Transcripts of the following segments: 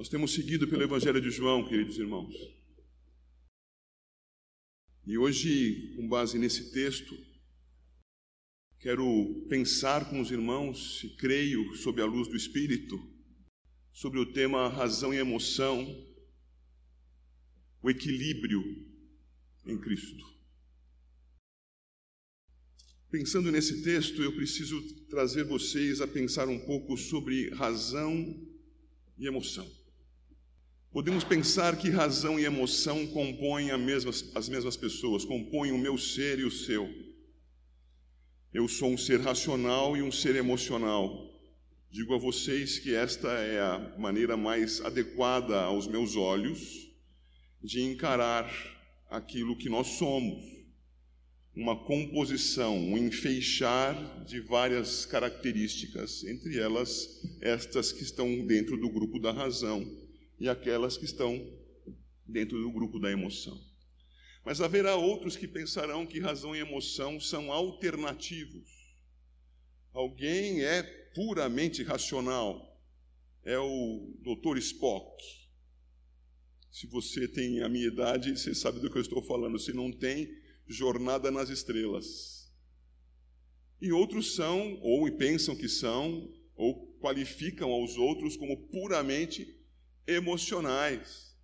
Nós temos seguido pelo Evangelho de João, queridos irmãos. E hoje, com base nesse texto, quero pensar com os irmãos, e creio, sob a luz do Espírito, sobre o tema razão e emoção, o equilíbrio em Cristo. Pensando nesse texto, eu preciso trazer vocês a pensar um pouco sobre razão e emoção. Podemos pensar que razão e emoção compõem mesmas, as mesmas pessoas, compõem o meu ser e o seu. Eu sou um ser racional e um ser emocional. Digo a vocês que esta é a maneira mais adequada aos meus olhos de encarar aquilo que nós somos. Uma composição, um enfeixar de várias características, entre elas estas que estão dentro do grupo da razão e aquelas que estão dentro do grupo da emoção. Mas haverá outros que pensarão que razão e emoção são alternativos. Alguém é puramente racional, é o Dr. Spock. Se você tem a minha idade, você sabe do que eu estou falando. Se não tem, Jornada nas Estrelas. E outros são, ou pensam que são, ou qualificam aos outros como puramente emocionais.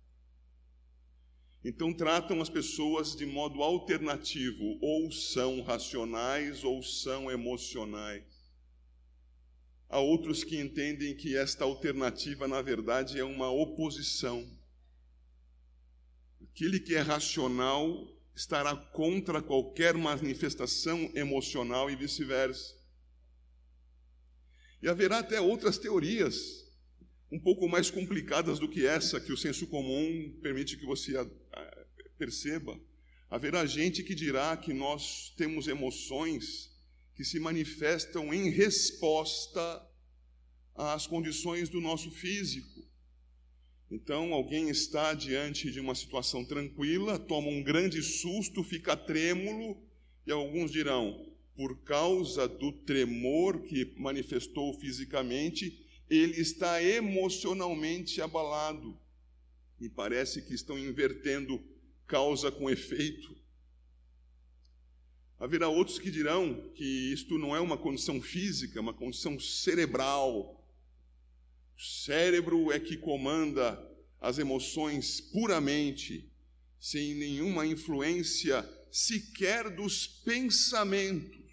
Então, tratam as pessoas de modo alternativo, ou são racionais ou são emocionais. Há outros que entendem que esta alternativa, na verdade, é uma oposição. Aquele que é racional estará contra qualquer manifestação emocional e vice-versa. E haverá até outras teorias um pouco mais complicadas do que essa que o senso comum permite que você perceba. Haverá gente que dirá que nós temos emoções que se manifestam em resposta às condições do nosso físico. Então, alguém está diante de uma situação tranquila, toma um grande susto, fica trêmulo, e alguns dirão, por causa do tremor que manifestou fisicamente, ele está emocionalmente abalado. E parece que estão invertendo causa com efeito. Haverá outros que dirão que isto não é uma condição física, é uma condição cerebral. O cérebro é que comanda as emoções puramente, sem nenhuma influência sequer dos pensamentos.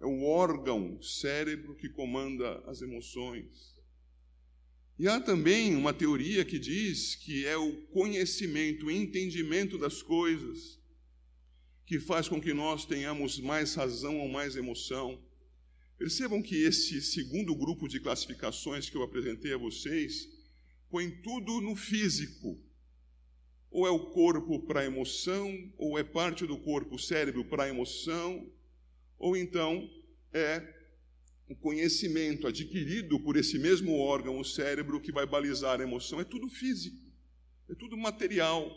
É o órgão cérebro que comanda as emoções. E há também uma teoria que diz que é o conhecimento, o entendimento das coisas que faz com que nós tenhamos mais razão ou mais emoção. Percebam que esse segundo grupo de classificações que eu apresentei a vocês põe tudo no físico. Ou é o corpo para a emoção, ou é parte do corpo, o cérebro para a emoção, ou então é o conhecimento adquirido por esse mesmo órgão, o cérebro, que vai balizar a emoção. É tudo físico, é tudo material.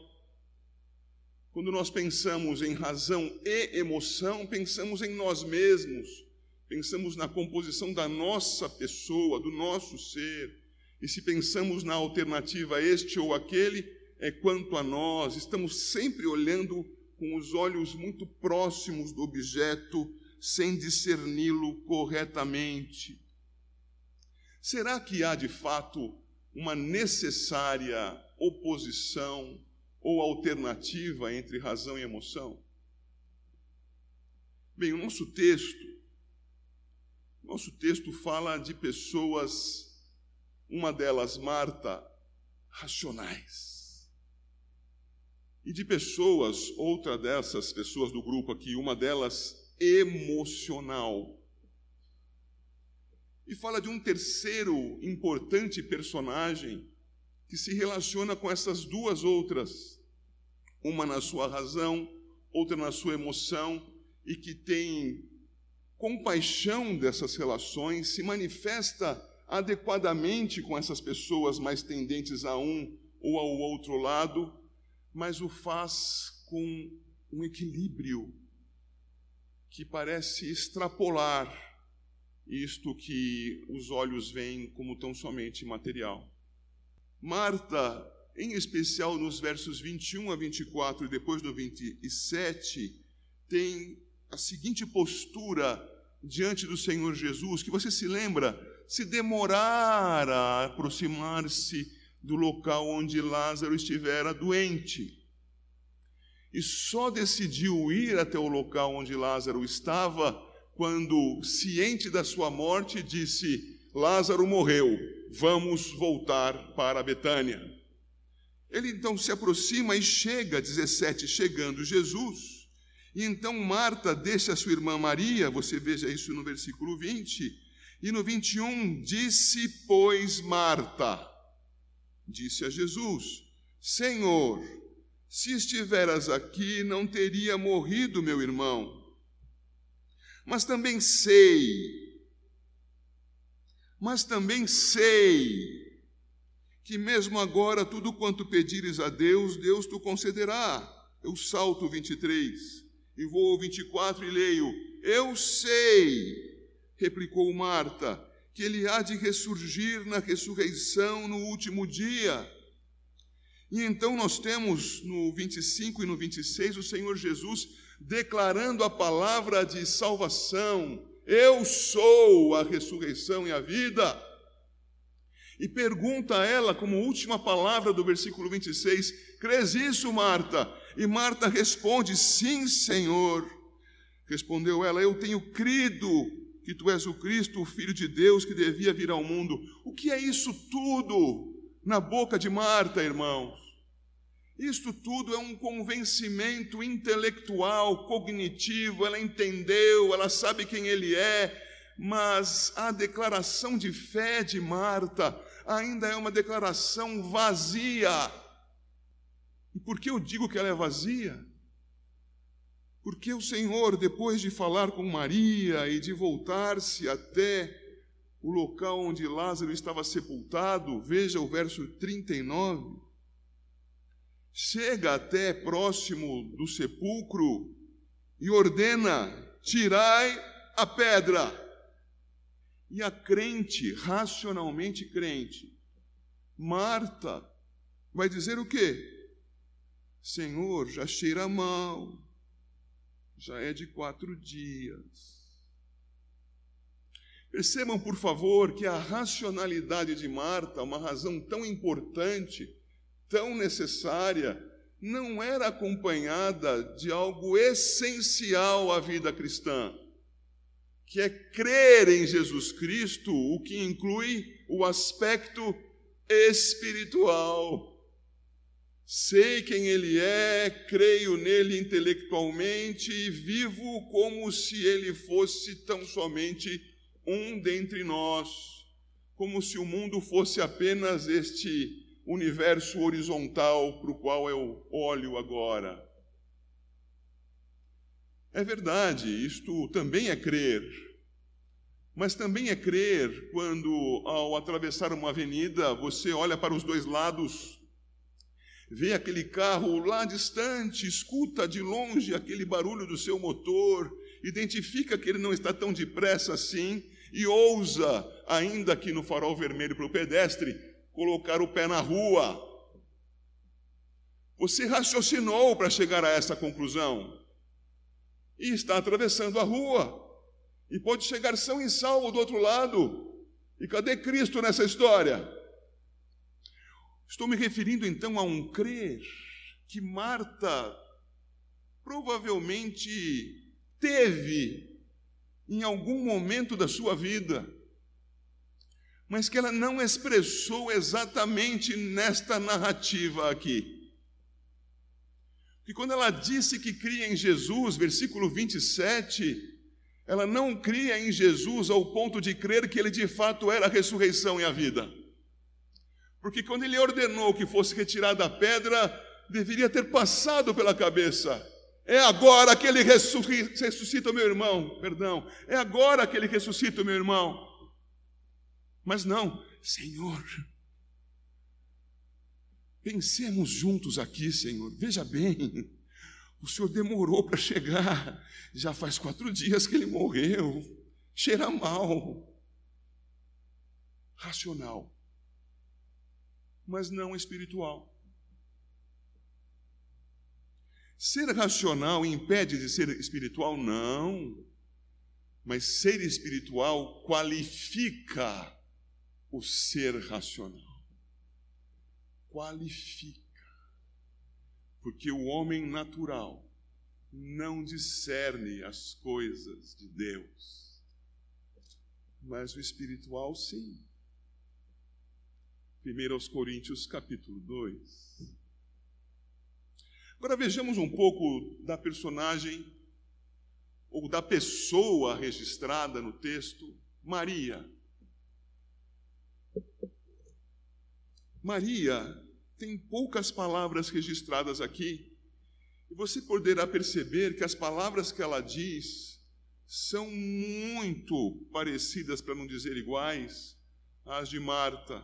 Quando nós pensamos em razão e emoção, pensamos em nós mesmos, pensamos na composição da nossa pessoa, do nosso ser. E se pensamos na alternativa este ou aquele, é quanto a nós, estamos sempre olhando com os olhos muito próximos do objeto sem discerni-lo corretamente? Será que há de fato uma necessária oposição ou alternativa entre razão e emoção? Bem, o nosso texto, nosso texto fala de pessoas, uma delas, Marta, racionais. E de pessoas, outra dessas pessoas do grupo aqui, uma delas emocional. E fala de um terceiro importante personagem que se relaciona com essas duas outras, uma na sua razão, outra na sua emoção, e que tem compaixão dessas relações, se manifesta adequadamente com essas pessoas mais tendentes a um ou ao outro lado, mas o faz com um equilíbrio que parece extrapolar isto que os olhos veem como tão somente material. Marta, em especial nos versos 21 a 24 e depois do 27, tem a seguinte postura diante do Senhor Jesus, que você se lembra, se demorar a aproximar-se do local onde Lázaro estivera doente. E só decidiu ir até o local onde Lázaro estava quando, ciente da sua morte, disse: Lázaro morreu, vamos voltar para Betânia. Ele então se aproxima e chega, 17, chegando Jesus. E então Marta deixa a sua irmã Maria, você veja isso no versículo 20, e no 21, disse, pois, Marta, disse a Jesus: Senhor, se estiveras aqui, não teria morrido meu irmão. Mas também sei mas também sei que mesmo agora tudo quanto pedires a Deus, Deus te concederá. Eu salto 23 e vou ao 24 e leio: Eu sei, replicou Marta, que ele há de ressurgir na ressurreição no último dia. E então nós temos no 25 e no 26 o Senhor Jesus declarando a palavra de salvação eu sou a ressurreição e a vida. E pergunta a ela, como última palavra do versículo 26, crês isso, Marta? E Marta responde: Sim, Senhor. Respondeu ela: Eu tenho crido que tu és o Cristo, o Filho de Deus que devia vir ao mundo. O que é isso tudo na boca de Marta, irmãos? Isto tudo é um convencimento intelectual, cognitivo, ela entendeu, ela sabe quem ele é, mas a declaração de fé de Marta ainda é uma declaração vazia. E por que eu digo que ela é vazia? Porque o Senhor, depois de falar com Maria e de voltar-se até o local onde Lázaro estava sepultado, veja o verso 39, chega até próximo do sepulcro e ordena: tirai a pedra. E a crente, racionalmente crente, Marta, vai dizer o quê? Senhor, já cheira mal, já é de quatro dias. Percebam, por favor, que a racionalidade de Marta, uma razão tão importante, tão necessária, não era acompanhada de algo essencial à vida cristã, que é crer em Jesus Cristo, o que inclui o aspecto espiritual. Sei quem Ele é, creio nele intelectualmente e vivo como se Ele fosse tão somente um dentre nós, como se o mundo fosse apenas este universo horizontal para o qual eu olho agora. É verdade, isto também é crer. Mas também é crer quando, ao atravessar uma avenida, você olha para os dois lados, vê aquele carro lá distante, escuta de longe aquele barulho do seu motor, identifica que ele não está tão depressa assim e ousa, ainda que no farol vermelho para o pedestre, colocar o pé na rua. Você raciocinou para chegar a essa conclusão e está atravessando a rua e pode chegar são e salvo do outro lado. E cadê Cristo nessa história? Estou me referindo então a um crer que Marta provavelmente teve em algum momento da sua vida mas que ela não expressou exatamente nesta narrativa aqui. Que quando ela disse que cria em Jesus, versículo 27, ela não cria em Jesus ao ponto de crer que ele de fato era a ressurreição e a vida. Porque quando ele ordenou que fosse retirada a pedra, deveria ter passado pela cabeça. É agora que ele ressuscita o meu irmão, perdão. É agora que ele ressuscita o meu irmão. Mas não, Senhor, pensemos juntos aqui, Senhor. Veja bem, o Senhor demorou para chegar, já faz quatro dias que ele morreu, cheira mal. Racional. mas não espiritual. Ser racional impede de ser espiritual? Não. Mas ser espiritual qualifica o ser racional. Qualifica. Porque o homem natural não discerne as coisas de Deus. Mas o espiritual, sim. 1 aos Coríntios, capítulo 2. Agora vejamos um pouco da personagem ou da pessoa registrada no texto, Maria. Maria tem poucas palavras registradas aqui, e você poderá perceber que as palavras que ela diz são muito parecidas, para não dizer iguais, às de Marta,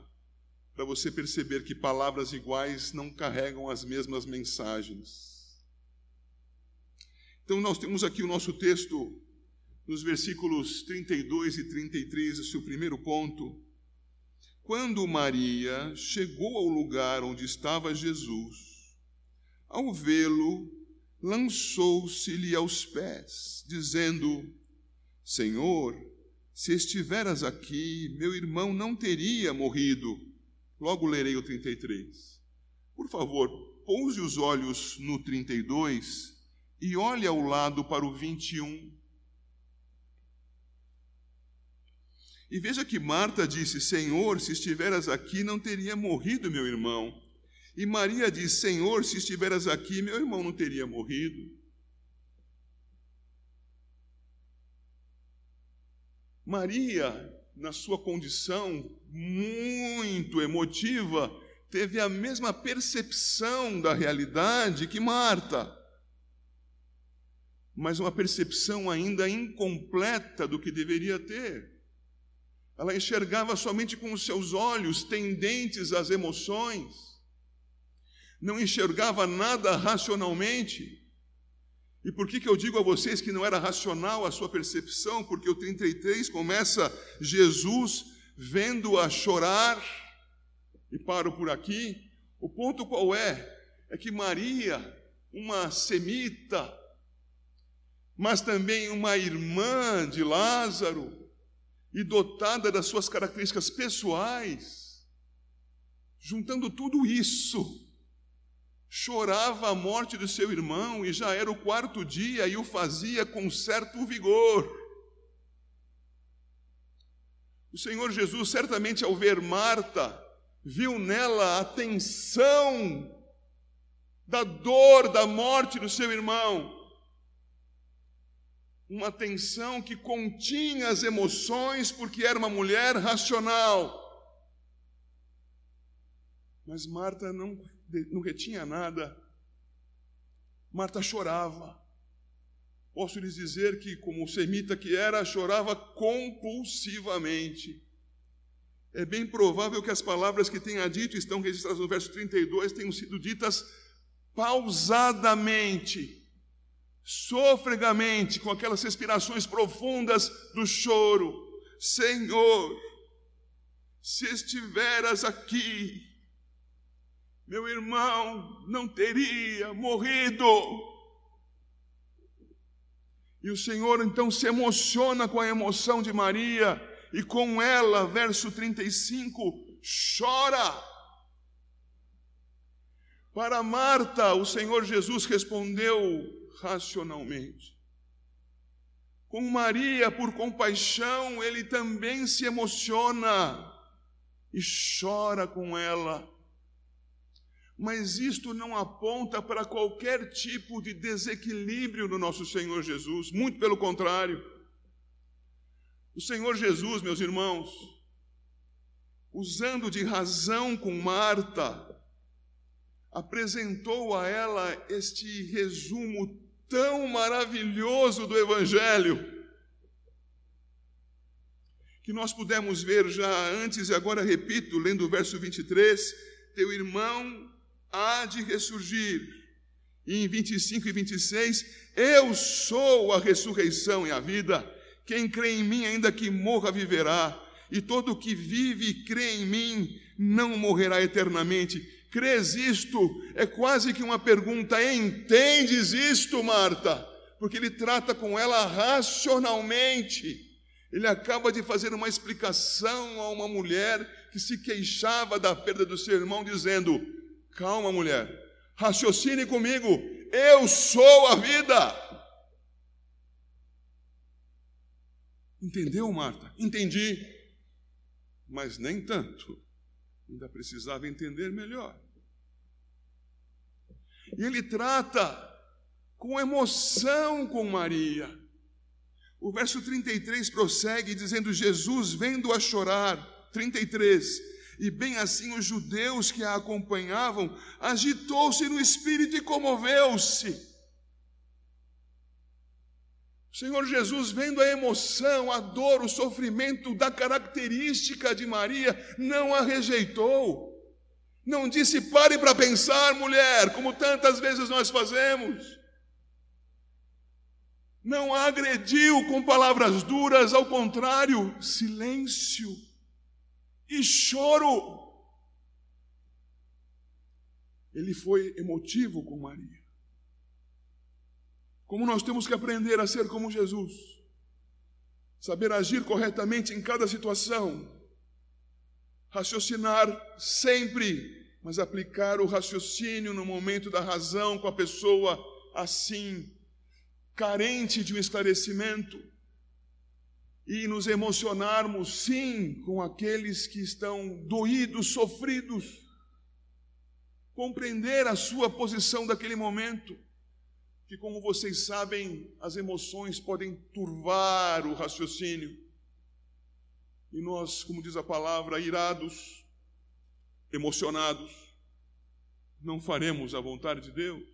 para você perceber que palavras iguais não carregam as mesmas mensagens. Então, nós temos aqui o nosso texto, nos versículos 32 e 33, o seu primeiro ponto. Quando Maria chegou ao lugar onde estava Jesus, ao vê-lo, lançou-se-lhe aos pés, dizendo: Senhor, se estiveras aqui, meu irmão não teria morrido. Logo lerei o 33. Por favor, pouse os olhos no 32 e olhe ao lado para o 21. E veja que Marta disse: Senhor, se estiveras aqui, não teria morrido meu irmão. E Maria disse: Senhor, se estiveras aqui, meu irmão não teria morrido. Maria, na sua condição muito emotiva, teve a mesma percepção da realidade que Marta mas uma percepção ainda incompleta do que deveria ter. Ela enxergava somente com os seus olhos tendentes às emoções, não enxergava nada racionalmente. E por que, que eu digo a vocês que não era racional a sua percepção? Porque o 33 começa Jesus vendo-a chorar, e paro por aqui. O ponto qual é? É que Maria, uma semita, mas também uma irmã de Lázaro, e dotada das suas características pessoais, juntando tudo isso, chorava a morte do seu irmão e já era o quarto dia e o fazia com certo vigor. O Senhor Jesus, certamente ao ver Marta, viu nela a tensão da dor da morte do seu irmão uma tensão que continha as emoções, porque era uma mulher racional. Mas Marta não, não retinha nada. Marta chorava. Posso lhes dizer que, como semita que era, chorava compulsivamente. É bem provável que as palavras que tenha dito, estão registradas no verso 32, tenham sido ditas pausadamente sofregamente, com aquelas respirações profundas do choro: Senhor, se estiveras aqui, meu irmão não teria morrido. E o Senhor então se emociona com a emoção de Maria, e com ela, verso 35, chora. Para Marta, o Senhor Jesus respondeu: racionalmente. Com Maria, por compaixão, ele também se emociona e chora com ela. Mas isto não aponta para qualquer tipo de desequilíbrio no nosso Senhor Jesus, muito pelo contrário. O Senhor Jesus, meus irmãos, usando de razão com Marta, apresentou a ela este resumo tão maravilhoso do Evangelho, que nós pudemos ver já antes, e agora repito, lendo o verso 23, teu irmão há de ressurgir. E em 25 e 26, eu sou a ressurreição e a vida. Quem crê em mim, ainda que morra, viverá. E todo que vive e crê em mim, não morrerá eternamente. Crês isto? É quase que uma pergunta: entendes isto, Marta? Porque ele trata com ela racionalmente. Ele acaba de fazer uma explicação a uma mulher que se queixava da perda do seu irmão, dizendo: Calma, mulher, raciocine comigo, eu sou a vida. Entendeu, Marta? Entendi. Mas nem tanto. Ainda precisava entender melhor. E ele trata com emoção com Maria. O verso 33 prossegue dizendo: Jesus, vendo-a chorar, 33, e bem assim os judeus que a acompanhavam, agitou-se no espírito e comoveu-se. O Senhor Jesus, vendo a emoção, a dor, o sofrimento da característica de Maria, não a rejeitou. Não disse, pare para pensar, mulher, como tantas vezes nós fazemos. Não a agrediu com palavras duras, ao contrário, silêncio e choro. Ele foi emotivo com Maria. Como nós temos que aprender a ser como Jesus, saber agir corretamente em cada situação, raciocinar sempre, mas aplicar o raciocínio no momento da razão com a pessoa assim, carente de um esclarecimento, e nos emocionarmos, sim, com aqueles que estão doídos, sofridos, compreender a sua posição daquele momento que, como vocês sabem, as emoções podem turvar o raciocínio. E nós, como diz a palavra, irados, emocionados, não faremos a vontade de Deus.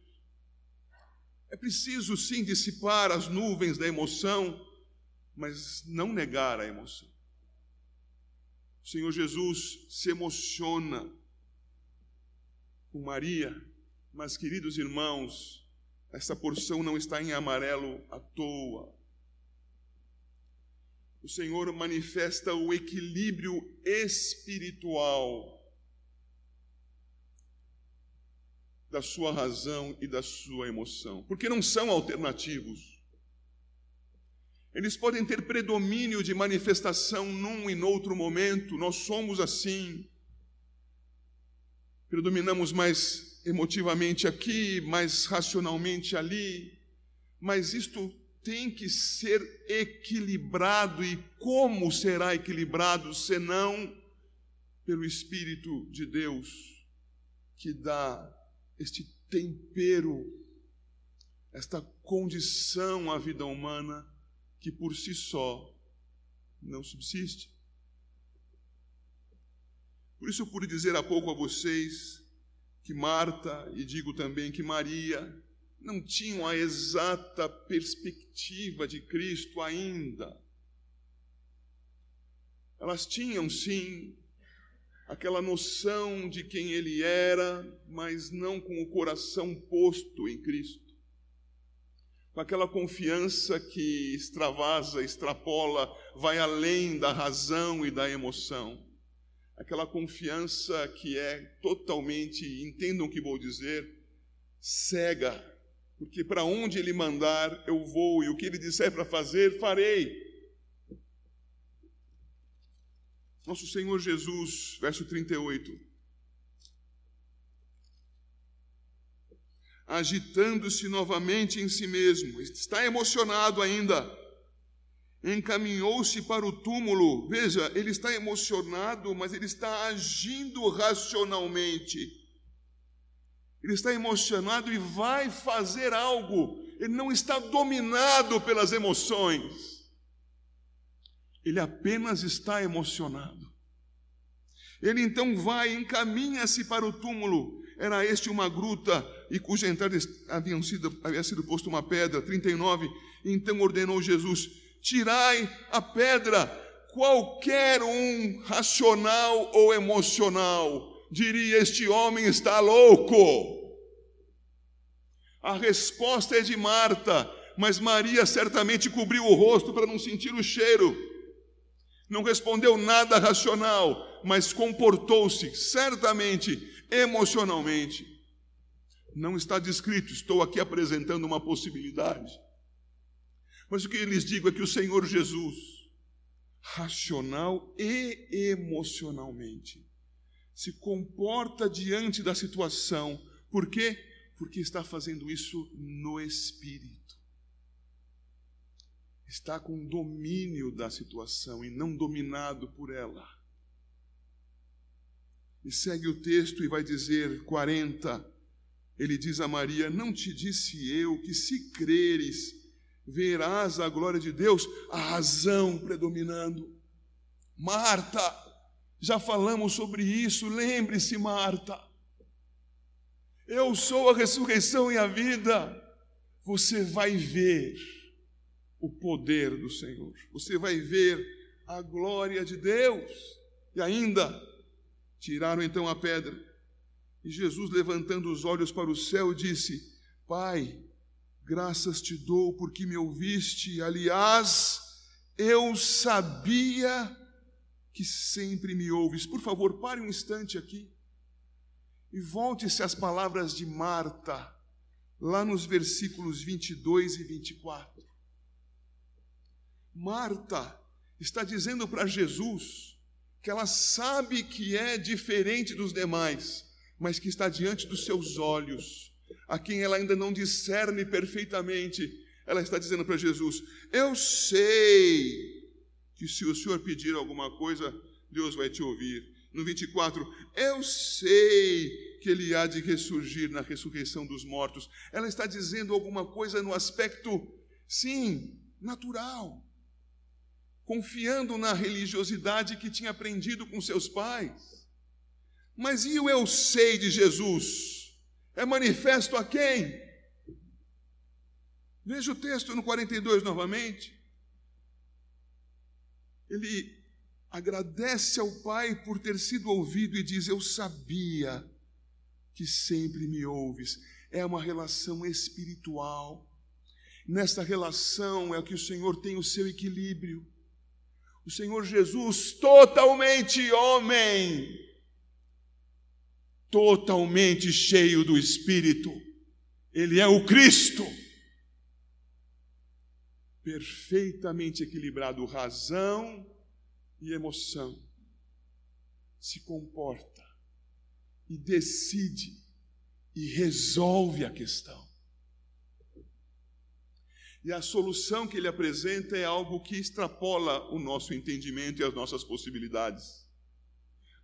É preciso sim dissipar as nuvens da emoção, mas não negar a emoção. O Senhor Jesus se emociona com Maria, mas queridos irmãos, essa porção não está em amarelo à toa. O Senhor manifesta o equilíbrio espiritual da sua razão e da sua emoção, porque não são alternativos. Eles podem ter predomínio de manifestação num e noutro momento, nós somos assim. Predominamos mais emotivamente aqui, mais racionalmente ali, mas isto tem que ser equilibrado e como será equilibrado senão pelo Espírito de Deus que dá este tempero, esta condição à vida humana que por si só não subsiste. Por isso eu pude dizer há pouco a vocês que Marta e digo também que Maria não tinham a exata perspectiva de Cristo ainda. Elas tinham sim aquela noção de quem ele era, mas não com o coração posto em Cristo. Com aquela confiança que extravasa, extrapola, vai além da razão e da emoção aquela confiança que é totalmente, entendam o que vou dizer, cega, porque para onde ele mandar eu vou e o que ele disser para fazer, farei. Nosso Senhor Jesus, verso 38. Agitando-se novamente em si mesmo, está emocionado ainda encaminhou-se para o túmulo. Veja, ele está emocionado, mas ele está agindo racionalmente. Ele está emocionado e vai fazer algo. Ele não está dominado pelas emoções. Ele apenas está emocionado. Ele então vai, encaminha-se para o túmulo. Era este uma gruta e cuja entrada havia sido, havia sido posto uma pedra. 39. Então ordenou Jesus: tirai a pedra. Qualquer um racional ou emocional diria: Este homem está louco. A resposta é de Marta, mas Maria certamente cobriu o rosto para não sentir o cheiro. não respondeu nada racional, mas comportou-se certamente emocionalmente. Não está descrito, estou aqui apresentando uma possibilidade. Mas o que eu lhes digo é que o Senhor Jesus, racional e emocionalmente, se comporta diante da situação. Por quê? Porque está fazendo isso no espírito está com domínio da situação e não dominado por ela. E segue o texto e vai dizer 40. Ele diz a Maria: Não te disse eu que se creres, verás a glória de Deus, a razão predominando. Marta, já falamos sobre isso, lembre-se, Marta. Eu sou a ressurreição e a vida. Você vai ver o poder do Senhor. Você vai ver a glória de Deus. E ainda tiraram então a pedra. E Jesus, levantando os olhos para o céu, disse: Pai, graças te dou porque me ouviste. Aliás, eu sabia que sempre me ouves. Por favor, pare um instante aqui e volte-se às palavras de Marta, lá nos versículos 22 e 24. Marta está dizendo para Jesus que ela sabe que é diferente dos demais, mas que está diante dos seus olhos, a quem ela ainda não discerne perfeitamente. Ela está dizendo para Jesus: Eu sei que se o Senhor pedir alguma coisa, Deus vai te ouvir. No 24, eu sei que ele há de ressurgir na ressurreição dos mortos. Ela está dizendo alguma coisa no aspecto, sim, natural confiando na religiosidade que tinha aprendido com seus pais. Mas e o eu sei de Jesus? É manifesto a quem? Veja o texto no 42 novamente. Ele agradece ao Pai por ter sido ouvido e diz: Eu sabia que sempre me ouves. É uma relação espiritual. Nesta relação é que o Senhor tem o seu equilíbrio o Senhor Jesus, totalmente homem, totalmente cheio do Espírito, Ele é o Cristo, perfeitamente equilibrado, razão e emoção, se comporta e decide e resolve a questão. E a solução que ele apresenta é algo que extrapola o nosso entendimento e as nossas possibilidades.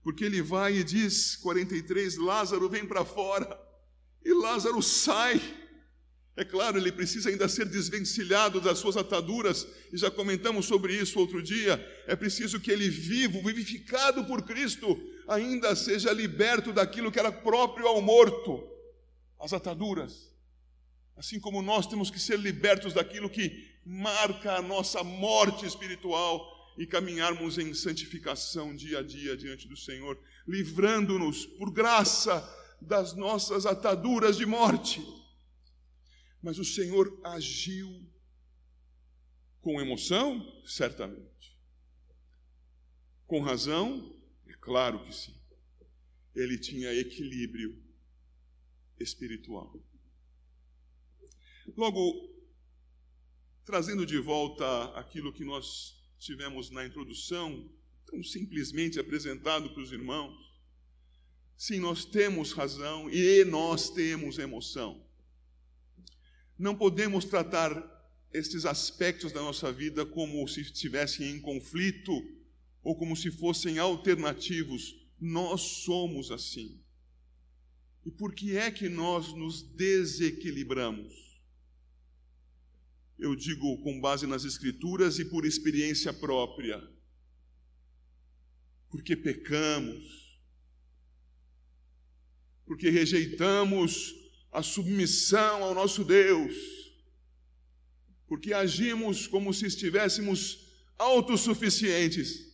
Porque ele vai e diz, 43, Lázaro vem para fora, e Lázaro sai. É claro, ele precisa ainda ser desvencilhado das suas ataduras, e já comentamos sobre isso outro dia. É preciso que ele, vivo, vivificado por Cristo, ainda seja liberto daquilo que era próprio ao morto as ataduras. Assim como nós temos que ser libertos daquilo que marca a nossa morte espiritual e caminharmos em santificação dia a dia diante do Senhor, livrando-nos, por graça, das nossas ataduras de morte. Mas o Senhor agiu com emoção? Certamente. Com razão? É claro que sim. Ele tinha equilíbrio espiritual. Logo, trazendo de volta aquilo que nós tivemos na introdução, tão simplesmente apresentado para os irmãos, sim, nós temos razão e nós temos emoção. Não podemos tratar estes aspectos da nossa vida como se estivessem em conflito ou como se fossem alternativos. Nós somos assim. E por que é que nós nos desequilibramos? Eu digo com base nas Escrituras e por experiência própria. Porque pecamos, porque rejeitamos a submissão ao nosso Deus, porque agimos como se estivéssemos autossuficientes.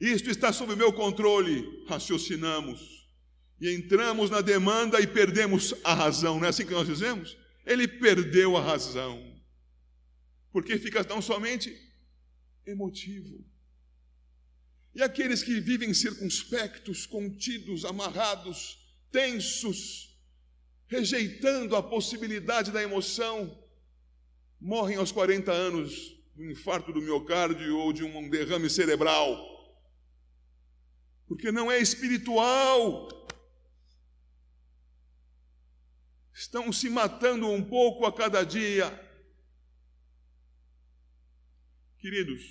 Isto está sob meu controle, raciocinamos, e entramos na demanda e perdemos a razão, não é assim que nós dizemos? Ele perdeu a razão porque fica tão somente emotivo. E aqueles que vivem circunspectos, contidos, amarrados, tensos, rejeitando a possibilidade da emoção, morrem aos 40 anos de um infarto do miocárdio ou de um derrame cerebral. Porque não é espiritual. Estão se matando um pouco a cada dia. Queridos,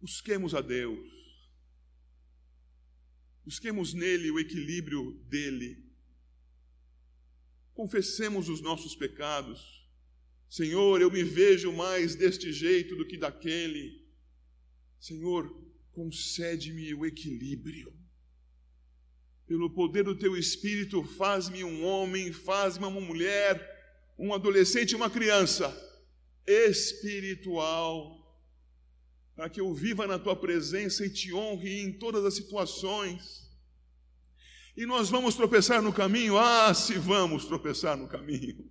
busquemos a Deus. Busquemos nele o equilíbrio dele. Confessemos os nossos pecados. Senhor, eu me vejo mais deste jeito do que daquele. Senhor, concede-me o equilíbrio. Pelo poder do teu espírito, faz-me um homem, faz-me uma mulher, um adolescente, uma criança espiritual, para que eu viva na tua presença e te honre em todas as situações. E nós vamos tropeçar no caminho? Ah, se vamos tropeçar no caminho.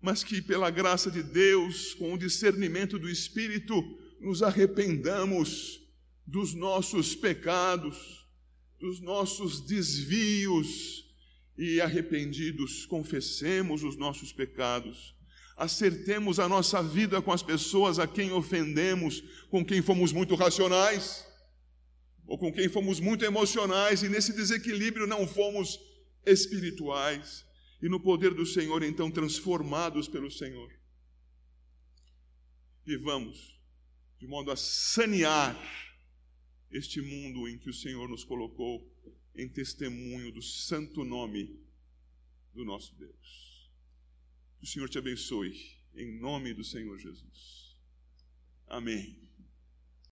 Mas que pela graça de Deus, com o discernimento do Espírito, nos arrependamos dos nossos pecados, dos nossos desvios e arrependidos confessemos os nossos pecados acertemos a nossa vida com as pessoas a quem ofendemos, com quem fomos muito racionais, ou com quem fomos muito emocionais, e nesse desequilíbrio não fomos espirituais, e no poder do Senhor, então, transformados pelo Senhor. Vivamos de modo a sanear este mundo em que o Senhor nos colocou em testemunho do santo nome do nosso Deus. Que o Senhor te abençoe, em nome do Senhor Jesus. Amém.